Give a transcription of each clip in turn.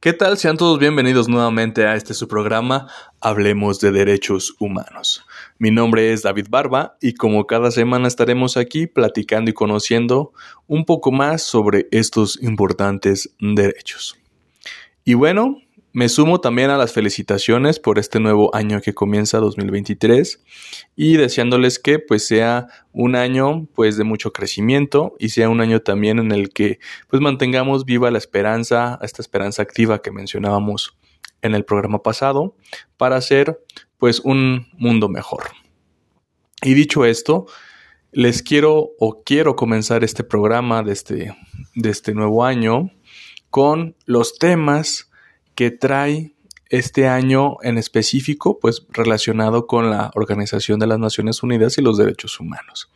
¿Qué tal? Sean todos bienvenidos nuevamente a este su programa Hablemos de Derechos Humanos. Mi nombre es David Barba y como cada semana estaremos aquí platicando y conociendo un poco más sobre estos importantes derechos. Y bueno, me sumo también a las felicitaciones por este nuevo año que comienza 2023 y deseándoles que pues sea un año pues de mucho crecimiento y sea un año también en el que pues mantengamos viva la esperanza, esta esperanza activa que mencionábamos en el programa pasado para hacer pues un mundo mejor. Y dicho esto, les quiero o quiero comenzar este programa de este, de este nuevo año con los temas que trae este año en específico, pues relacionado con la Organización de las Naciones Unidas y los Derechos Humanos.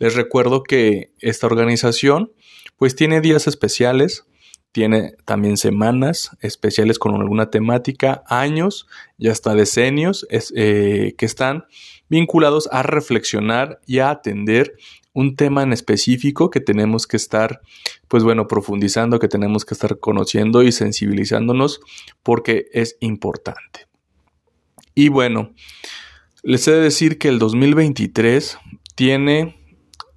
Les recuerdo que esta organización pues tiene días especiales, tiene también semanas especiales con alguna temática, años y hasta decenios eh, que están vinculados a reflexionar y a atender un tema en específico que tenemos que estar, pues bueno, profundizando, que tenemos que estar conociendo y sensibilizándonos porque es importante. Y bueno, les he de decir que el 2023 tiene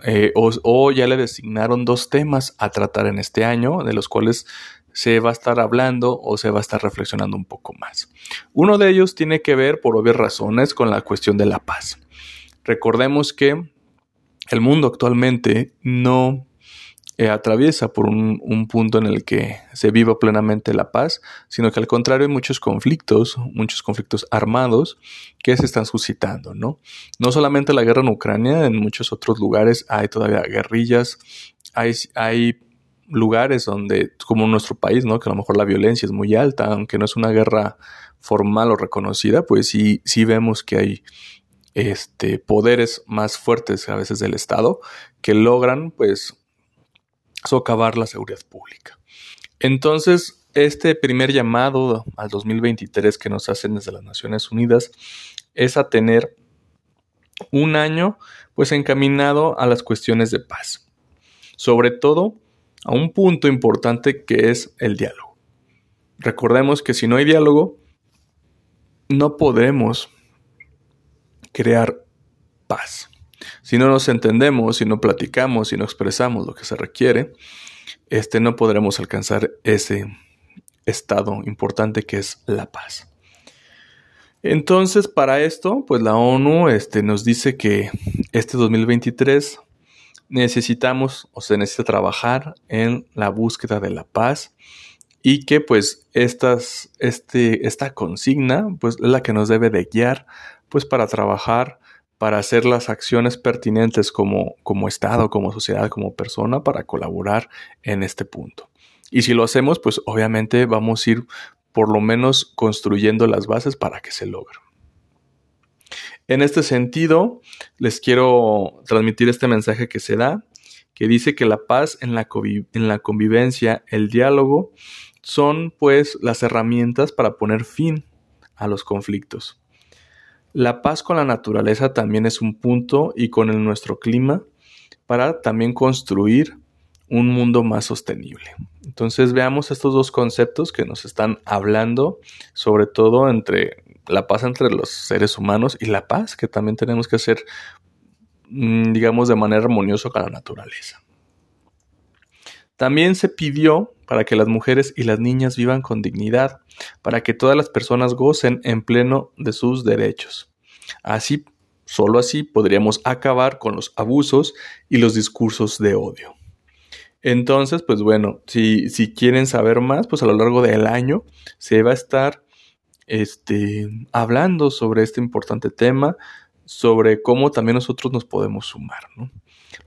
eh, o, ya le designaron dos temas a tratar en este año, de los cuales se va a estar hablando o se va a estar reflexionando un poco más. Uno de ellos tiene que ver, por obvias razones, con la cuestión de la paz. Recordemos que el mundo actualmente no eh, atraviesa por un, punto en el que se viva plenamente la paz, sino que al contrario hay muchos conflictos, muchos conflictos armados que se están suscitando, ¿no? No solamente la guerra en Ucrania, en muchos otros lugares hay todavía guerrillas, hay, hay lugares donde, como nuestro país, ¿no? Que a lo mejor la violencia es muy alta, aunque no es una guerra formal o reconocida, pues sí, sí vemos que hay este, poderes más fuertes a veces del Estado que logran pues socavar la seguridad pública. Entonces, este primer llamado al 2023 que nos hacen desde las Naciones Unidas es a tener un año pues encaminado a las cuestiones de paz. Sobre todo a un punto importante que es el diálogo. Recordemos que si no hay diálogo, no podemos crear paz. Si no nos entendemos, si no platicamos, si no expresamos lo que se requiere, este, no podremos alcanzar ese estado importante que es la paz. Entonces, para esto, pues la ONU este, nos dice que este 2023 necesitamos o se necesita trabajar en la búsqueda de la paz y que pues estas, este, esta consigna pues es la que nos debe de guiar pues para trabajar, para hacer las acciones pertinentes como, como Estado, como sociedad, como persona, para colaborar en este punto. Y si lo hacemos, pues obviamente vamos a ir por lo menos construyendo las bases para que se logre. En este sentido, les quiero transmitir este mensaje que se da, que dice que la paz en la, en la convivencia, el diálogo, son pues las herramientas para poner fin a los conflictos. La paz con la naturaleza también es un punto y con nuestro clima para también construir un mundo más sostenible. Entonces veamos estos dos conceptos que nos están hablando, sobre todo entre la paz entre los seres humanos y la paz que también tenemos que hacer, mm, digamos, de manera armoniosa con la naturaleza. También se pidió para que las mujeres y las niñas vivan con dignidad, para que todas las personas gocen en pleno de sus derechos. Así, solo así podríamos acabar con los abusos y los discursos de odio. Entonces, pues bueno, si, si quieren saber más, pues a lo largo del año se va a estar este, hablando sobre este importante tema, sobre cómo también nosotros nos podemos sumar.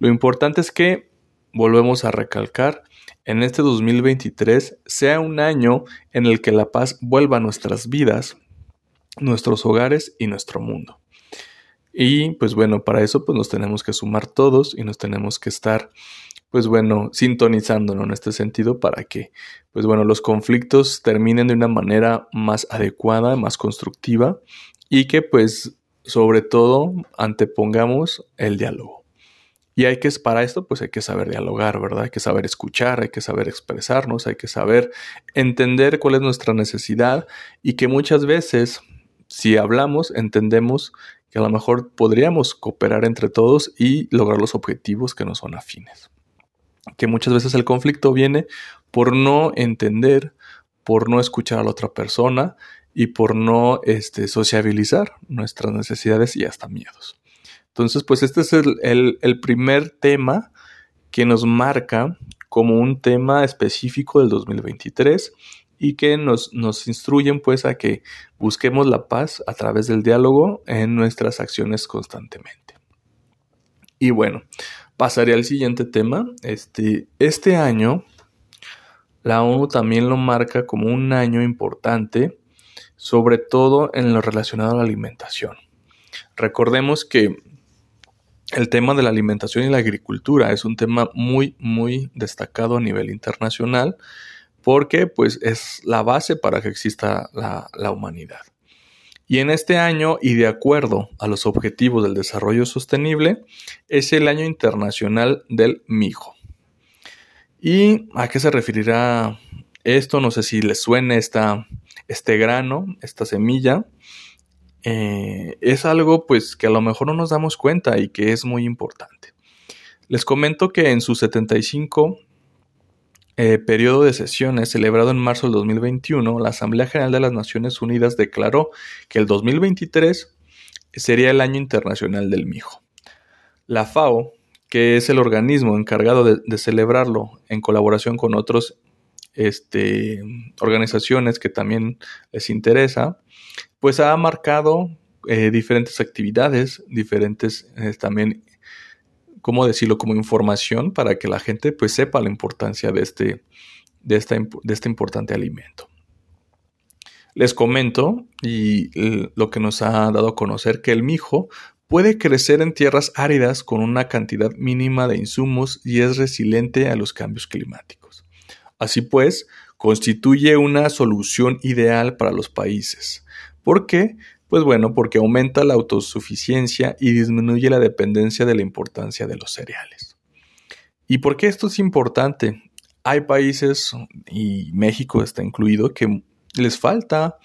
Lo importante es que, volvemos a recalcar, en este 2023 sea un año en el que la paz vuelva a nuestras vidas, nuestros hogares y nuestro mundo. Y pues bueno, para eso pues nos tenemos que sumar todos y nos tenemos que estar pues bueno, sintonizándonos en este sentido para que pues bueno, los conflictos terminen de una manera más adecuada, más constructiva y que pues sobre todo antepongamos el diálogo. Y hay que, para esto, pues hay que saber dialogar, ¿verdad? Hay que saber escuchar, hay que saber expresarnos, hay que saber entender cuál es nuestra necesidad y que muchas veces, si hablamos, entendemos que a lo mejor podríamos cooperar entre todos y lograr los objetivos que nos son afines. Que muchas veces el conflicto viene por no entender, por no escuchar a la otra persona y por no este, sociabilizar nuestras necesidades y hasta miedos. Entonces, pues este es el, primer tema que nos marca como un tema específico del 2023 y que nos, nos instruyen pues a que busquemos la paz a través del diálogo en nuestras acciones constantemente. Y bueno, pasaré al siguiente tema. Este, este año, la ONU también lo marca como un año importante, sobre todo en lo relacionado a la alimentación. Recordemos que el tema de la alimentación y la agricultura es un tema muy, muy destacado a nivel internacional porque pues es la base para que exista la, la humanidad. Y en este año, y de acuerdo a los objetivos del desarrollo sostenible, es el año internacional del mijo. ¿Y a qué se referirá esto? No sé si les suene esta, este grano, esta semilla. Eh, es algo pues que a lo mejor no nos damos cuenta y que es muy importante. Les comento que en su 75 eh, periodo de sesiones celebrado en marzo del 2021, la Asamblea General de las Naciones Unidas declaró que el 2023 sería el año internacional del mijo. La FAO, que es el organismo encargado de, celebrarlo en colaboración con otras este, organizaciones que también les interesa, pues ha marcado eh, diferentes actividades, diferentes eh, también, ¿cómo decirlo?, como información para que la gente pues sepa la importancia de este, de de este importante alimento. Les comento y lo que nos ha dado a conocer que el mijo puede crecer en tierras áridas con una cantidad mínima de insumos y es resiliente a los cambios climáticos. Así pues, constituye una solución ideal para los países, ¿Por qué? Pues bueno, porque aumenta la autosuficiencia y disminuye la dependencia de la importancia de los cereales. ¿Y por qué esto es importante? Hay países, y México está incluido, que les falta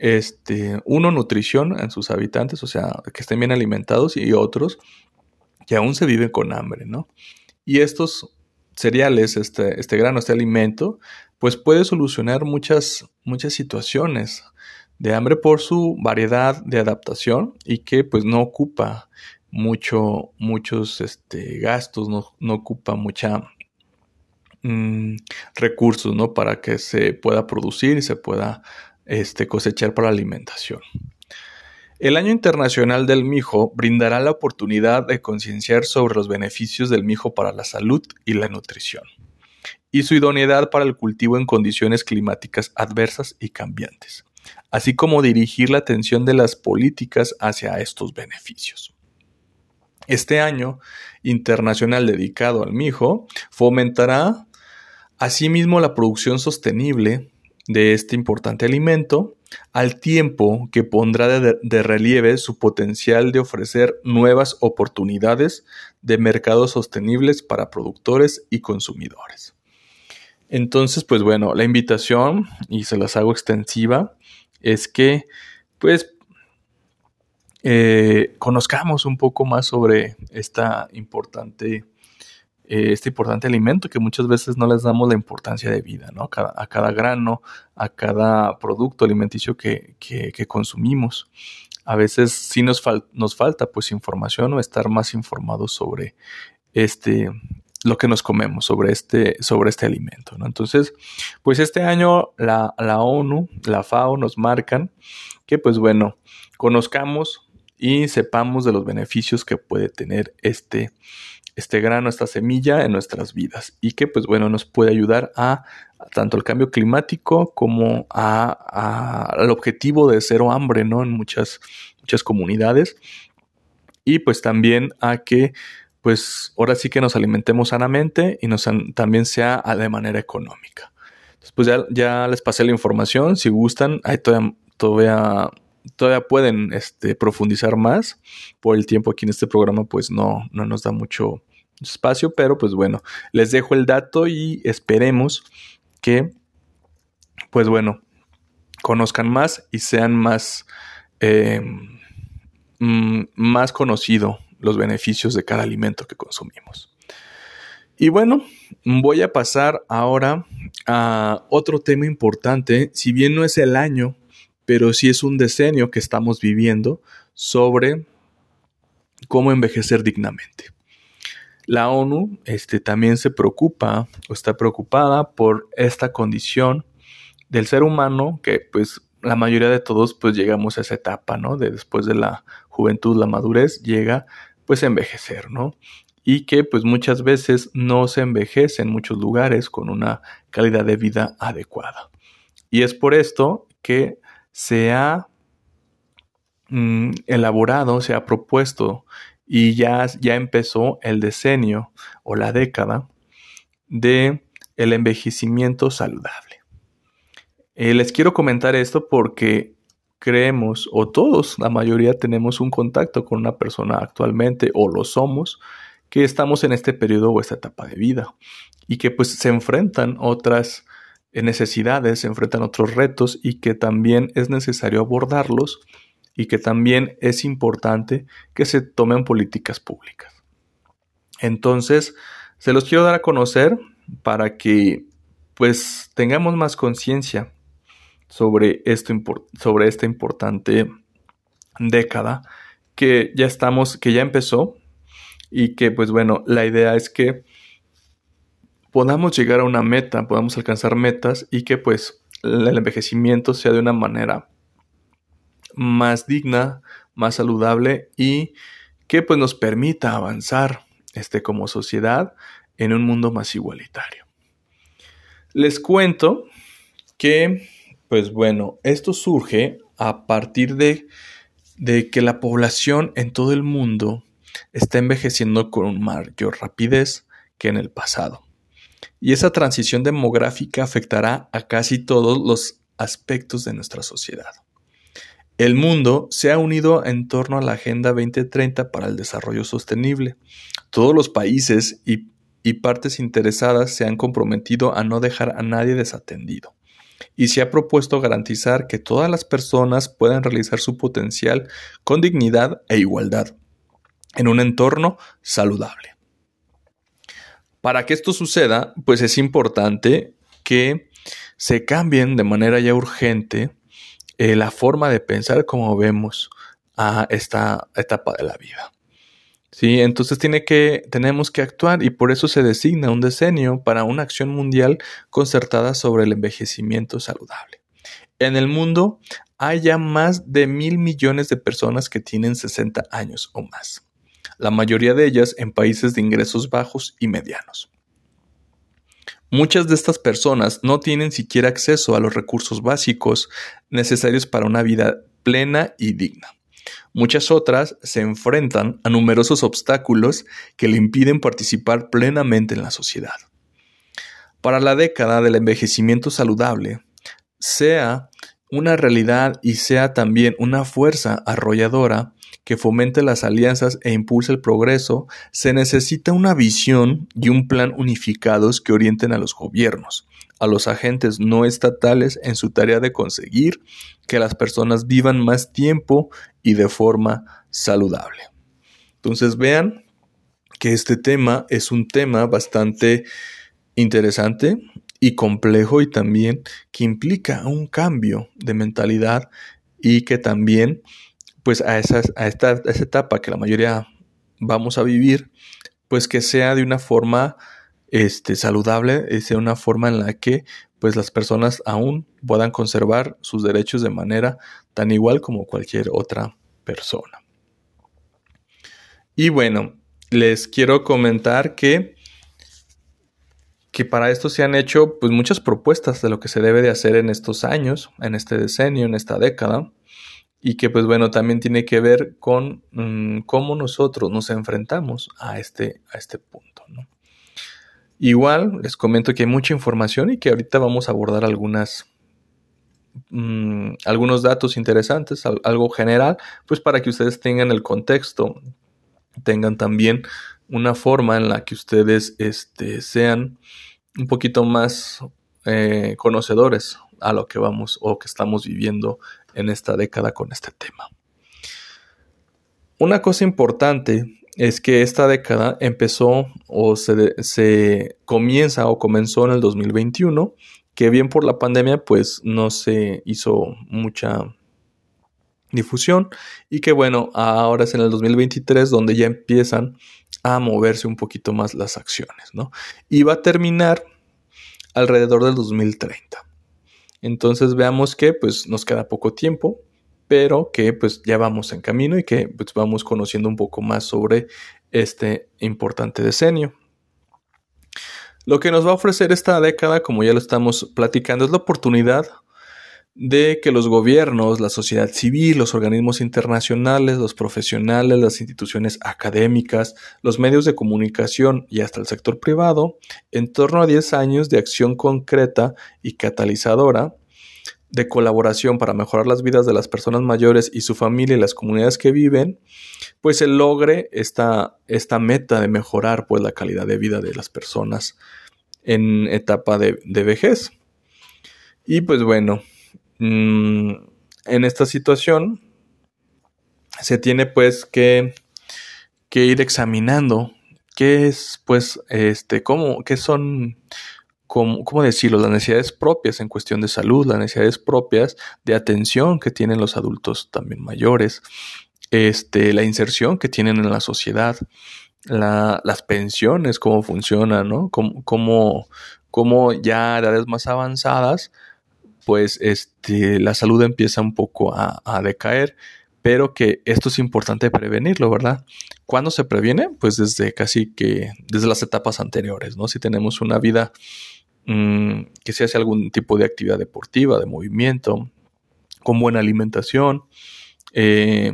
este, uno, nutrición en sus habitantes, o sea, que estén bien alimentados, y otros que aún se viven con hambre, ¿no? Y estos cereales, este, este grano, este alimento, pues puede solucionar muchas, muchas situaciones de hambre por su variedad de adaptación y que pues no ocupa mucho, muchos este, gastos, no, ocupa mucha mm, recursos ¿no? para que se pueda producir y se pueda este, cosechar para la alimentación. El Año Internacional del Mijo brindará la oportunidad de concienciar sobre los beneficios del mijo para la salud y la nutrición, y su idoneidad para el cultivo en condiciones climáticas adversas y cambiantes así como dirigir la atención de las políticas hacia estos beneficios. Este año internacional dedicado al mijo fomentará asimismo la producción sostenible de este importante alimento, al tiempo que pondrá de, relieve su potencial de ofrecer nuevas oportunidades de mercados sostenibles para productores y consumidores. Entonces, pues bueno, la invitación, y se las hago extensiva, es que pues eh, conozcamos un poco más sobre esta importante, eh, este importante alimento que muchas veces no les damos la importancia de vida, ¿no? A cada, grano, a cada producto alimenticio que, consumimos. A veces sí nos, nos falta pues información o estar más informados sobre este, lo que nos comemos, sobre este, sobre este alimento. Entonces, pues este año la, la, ONU, la FAO nos marcan que pues bueno, conozcamos y sepamos de los beneficios que puede tener este, este grano, esta semilla en nuestras vidas y que pues bueno nos puede ayudar a, tanto el cambio climático como a, al objetivo de cero hambre, ¿no? En muchas, muchas comunidades y pues también a que pues ahora sí que nos alimentemos sanamente y nos, también sea de manera económica. Después ya, ya, les pasé la información, si gustan, ahí todavía, todavía, todavía pueden este, profundizar más. Por el tiempo aquí en este programa pues no, no nos da mucho, espacio, pero pues bueno, les dejo el dato y esperemos que, pues bueno, conozcan más y sean más, eh, mm, más conocido los beneficios de cada alimento que consumimos. Y bueno, voy a pasar ahora a otro tema importante, si bien no es el año, pero sí es un decenio que estamos viviendo sobre cómo envejecer dignamente. La ONU este, también se preocupa o está preocupada por esta condición del ser humano que pues la mayoría de todos pues llegamos a esa etapa, ¿no? De después de la juventud, la madurez, llega pues envejecer, ¿no? Y que pues muchas veces no se envejece en muchos lugares con una calidad de vida adecuada. Y es por esto que se ha mm, elaborado, se ha propuesto y ya, ya empezó el decenio o la década de el envejecimiento saludable. Eh, les quiero comentar esto porque creemos, o todos, la mayoría tenemos un contacto con una persona actualmente, o lo somos, que estamos en este periodo o esta etapa de vida, y que pues se enfrentan otras necesidades, se enfrentan otros retos, y que también es necesario abordarlos y que también es importante que se tomen políticas públicas. Entonces, se los quiero dar a conocer para que pues tengamos más conciencia sobre, esto, sobre esta importante década que ya estamos, que ya empezó y que pues bueno, la idea es que podamos llegar a una meta, podamos alcanzar metas y que pues el envejecimiento sea de una manera más digna, más saludable y que pues nos permita avanzar este, como sociedad en un mundo más igualitario. Les cuento que, pues bueno, esto surge a partir de, que la población en todo el mundo está envejeciendo con mayor rapidez que en el pasado. Y esa transición demográfica afectará a casi todos los aspectos de nuestra sociedad. El mundo se ha unido en torno a la Agenda 2030 para el Desarrollo Sostenible. Todos los países y, partes interesadas se han comprometido a no dejar a nadie desatendido y se ha propuesto garantizar que todas las personas puedan realizar su potencial con dignidad e igualdad en un entorno saludable. Para que esto suceda, pues es importante que se cambien de manera ya urgente eh, la forma de pensar como vemos a esta etapa de la vida. Sí, entonces tenemos que actuar y por eso se designa un decenio para una acción mundial concertada sobre el envejecimiento saludable. En el mundo hay ya más de mil millones de personas que tienen 60 años o más, la mayoría de ellas en países de ingresos bajos y medianos. Muchas de estas personas no tienen siquiera acceso a los recursos básicos necesarios para una vida plena y digna. Muchas otras se enfrentan a numerosos obstáculos que le impiden participar plenamente en la sociedad. Para la década del envejecimiento saludable, sea una realidad y sea también una fuerza arrolladora que fomente las alianzas e impulse el progreso, se necesita una visión y un plan unificados que orienten a los gobiernos, a los agentes no estatales en su tarea de conseguir que las personas vivan más tiempo y de forma saludable. Entonces vean que este tema es un tema bastante interesante y complejo y también que implica un cambio de mentalidad y que también pues a, esas, a, esta, esa etapa que la mayoría vamos a vivir, pues que sea de una forma este, saludable, sea una forma en la que pues las personas aún puedan conservar sus derechos de manera tan igual como cualquier otra persona. Y bueno, les quiero comentar que, que para esto se han hecho pues muchas propuestas de lo que se debe de hacer en estos años, en este decenio, en esta década y que pues bueno también tiene que ver con mm, cómo nosotros nos enfrentamos a este, a este punto. Igual les comento que hay mucha información y que ahorita vamos a abordar algunas, mm, algunos datos interesantes, algo general, pues para que ustedes tengan el contexto, tengan también una forma en la que ustedes este, sean un poquito más eh, conocedores a lo que vamos o que estamos viviendo en esta década con este tema. Una cosa importante es que esta década empezó o se, se, comienza o comenzó en el 2021, que bien por la pandemia pues no se hizo mucha difusión y que bueno, ahora es en el 2023 donde ya empiezan a moverse un poquito más las acciones, ¿no? Y va a terminar alrededor del 2030. Entonces veamos que pues nos queda poco tiempo, pero que pues ya vamos en camino y que pues vamos conociendo un poco más sobre este importante decenio. Lo que nos va a ofrecer esta década, como ya lo estamos platicando, es la oportunidad de que los gobiernos, la sociedad civil, los organismos internacionales, los profesionales, las instituciones académicas, los medios de comunicación y hasta el sector privado, en torno a 10 años de acción concreta y catalizadora, de colaboración para mejorar las vidas de las personas mayores y su familia y las comunidades que viven, pues se logre esta, esta meta de mejorar pues la calidad de vida de las personas en etapa de, de vejez. Y pues bueno, Mm, en esta situación se tiene pues que, que ir examinando qué es pues este cómo qué son cómo, cómo, decirlo las necesidades propias en cuestión de salud las necesidades propias de atención que tienen los adultos también mayores este la inserción que tienen en la sociedad las pensiones cómo funcionan no cómo, cómo, cómo ya a edades más avanzadas pues este, la salud empieza un poco a, decaer, pero que esto es importante prevenirlo, ¿verdad? ¿Cuándo se previene? Pues desde casi que, desde las etapas anteriores, ¿no? Si tenemos una vida mm, que se hace algún tipo de actividad deportiva, de movimiento, con buena alimentación, eh,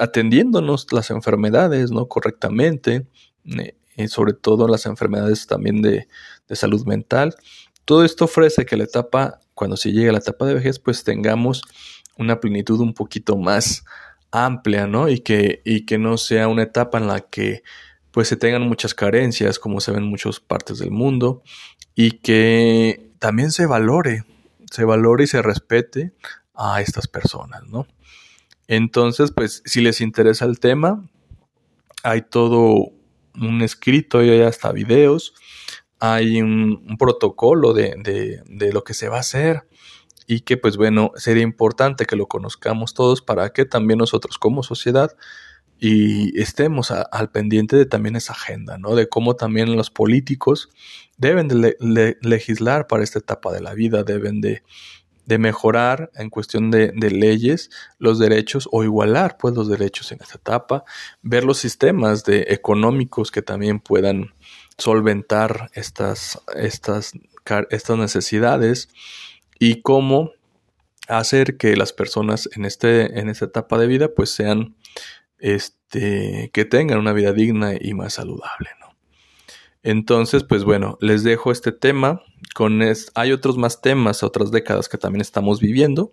atendiéndonos las enfermedades, ¿no? Correctamente, eh, sobre todo las enfermedades también de, de salud mental. Todo esto ofrece que la etapa cuando se llegue a la etapa de vejez, pues tengamos una plenitud un poquito más amplia, ¿no? Y que, y que no sea una etapa en la que pues se tengan muchas carencias, como se ven en muchas partes del mundo, y que también se valore, se valore y se respete a estas personas, ¿no? Entonces, pues, si les interesa el tema, hay todo un escrito y hay hasta videos hay un, protocolo de, lo que se va a hacer y que pues bueno, sería importante que lo conozcamos todos para que también nosotros como sociedad y estemos al pendiente de también esa agenda, ¿no? De cómo también los políticos deben de legislar para esta etapa de la vida, deben de, mejorar en cuestión de, de, leyes los derechos o igualar pues los derechos en esta etapa, ver los sistemas de económicos que también puedan solventar estas, estas, estas necesidades y cómo hacer que las personas en, este, en esta etapa de vida pues sean, este, que tengan una vida digna y más saludable, ¿no? Entonces, pues bueno, les dejo este tema. Con hay otros más temas, otras décadas que también estamos viviendo,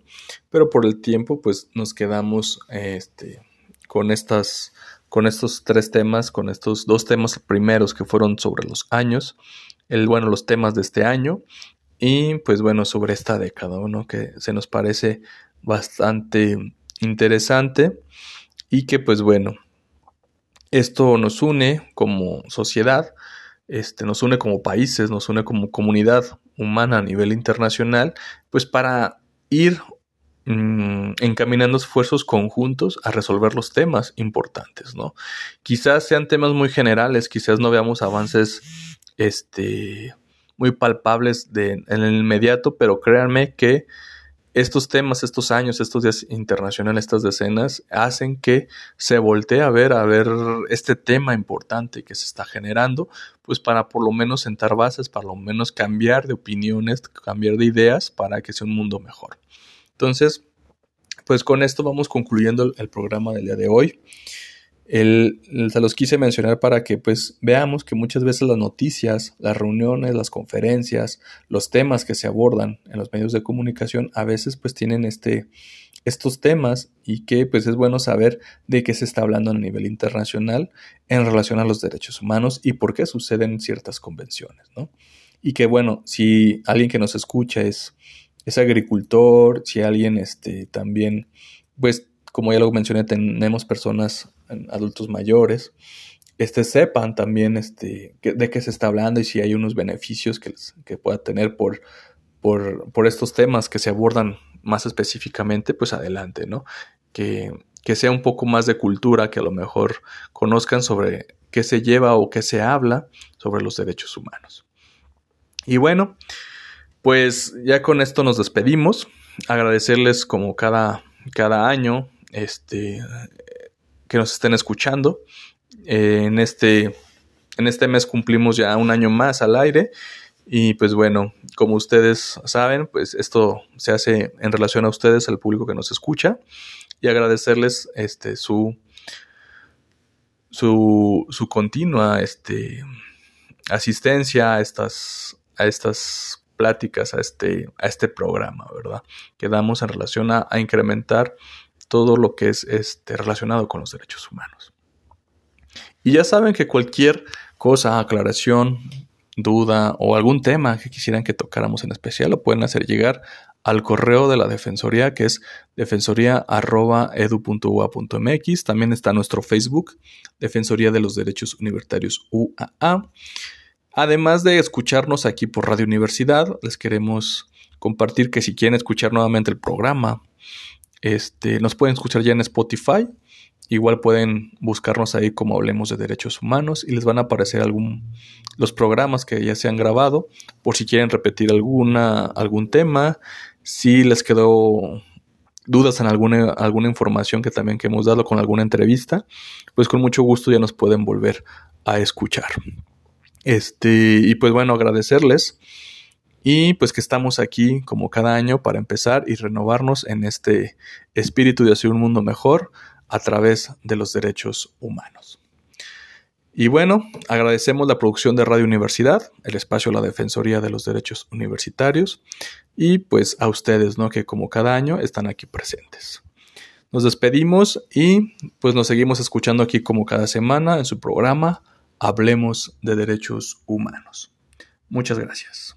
pero por el tiempo, pues nos quedamos este, con estas con estos tres temas, con estos dos temas primeros que fueron sobre los años, el, bueno, los temas de este año y pues bueno, sobre esta década, ¿no? Que se nos parece bastante interesante y que pues bueno, esto nos une como sociedad, este, nos une como países, nos une como comunidad humana a nivel internacional, pues para ir Mm, encaminando esfuerzos conjuntos a resolver los temas importantes, ¿no? Quizás sean temas muy generales, quizás no veamos avances este, muy palpables de, en el inmediato, pero créanme que estos temas, estos años, estos días internacionales, estas decenas, hacen que se voltee a ver, a ver este tema importante que se está generando, pues para por lo menos sentar bases, para lo menos cambiar de opiniones, cambiar de ideas para que sea un mundo mejor. Entonces, pues con esto vamos concluyendo el, programa del día de hoy. se los quise mencionar para que pues veamos que muchas veces las noticias, las reuniones, las conferencias, los temas que se abordan en los medios de comunicación a veces pues tienen este, estos temas y que pues es bueno saber de qué se está hablando a nivel internacional en relación a los derechos humanos y por qué suceden ciertas convenciones, ¿no? Y que bueno, si alguien que nos escucha es, es agricultor, si alguien este, también, pues como ya lo mencioné, tenemos personas adultos mayores, este, sepan también este, de qué se está hablando y si hay unos beneficios que, que pueda tener por, por, por estos temas que se abordan más específicamente, pues adelante, ¿no? Que, que sea un poco más de cultura, que a lo mejor conozcan sobre qué se lleva o qué se habla sobre los derechos humanos. Y bueno, pues ya con esto nos despedimos. Agradecerles como cada, cada año este, que nos estén escuchando. Eh, en, este, en este mes cumplimos ya un año más al aire y pues bueno, como ustedes saben, pues esto se hace en relación a ustedes, al público que nos escucha, y agradecerles este, su, su, su continua este, asistencia a estas, a estas pláticas, a este, a este programa, ¿verdad? Que damos en relación a, incrementar todo lo que es este, relacionado con los derechos humanos. Y ya saben que cualquier cosa, aclaración, duda o algún tema que quisieran que tocáramos en especial, lo pueden hacer llegar al correo de la Defensoría que es defensoría.edu.ua.mx. También está nuestro Facebook, Defensoría de los Derechos Universitarios UAA. Además de escucharnos aquí por Radio Universidad, les queremos compartir que si quieren escuchar nuevamente el programa, este, nos pueden escuchar ya en Spotify Igual pueden buscarnos ahí como hablemos de derechos humanos y les van a aparecer algún, los programas que ya se han grabado por si quieren repetir alguna, algún tema, si les quedó dudas en alguna, alguna información que también hemos dado con alguna entrevista, pues con mucho gusto ya nos pueden volver a escuchar. Este, y pues bueno, agradecerles y pues que estamos aquí como cada año para empezar y renovarnos en este espíritu de hacer un mundo mejor a través de los derechos humanos. Y bueno, agradecemos la producción de Radio Universidad, el espacio de la Defensoría de los Derechos Universitarios y pues a ustedes, ¿no? Que como cada año están aquí presentes. Nos despedimos y pues nos seguimos escuchando aquí como cada semana en su programa Hablemos de Derechos Humanos. Muchas gracias.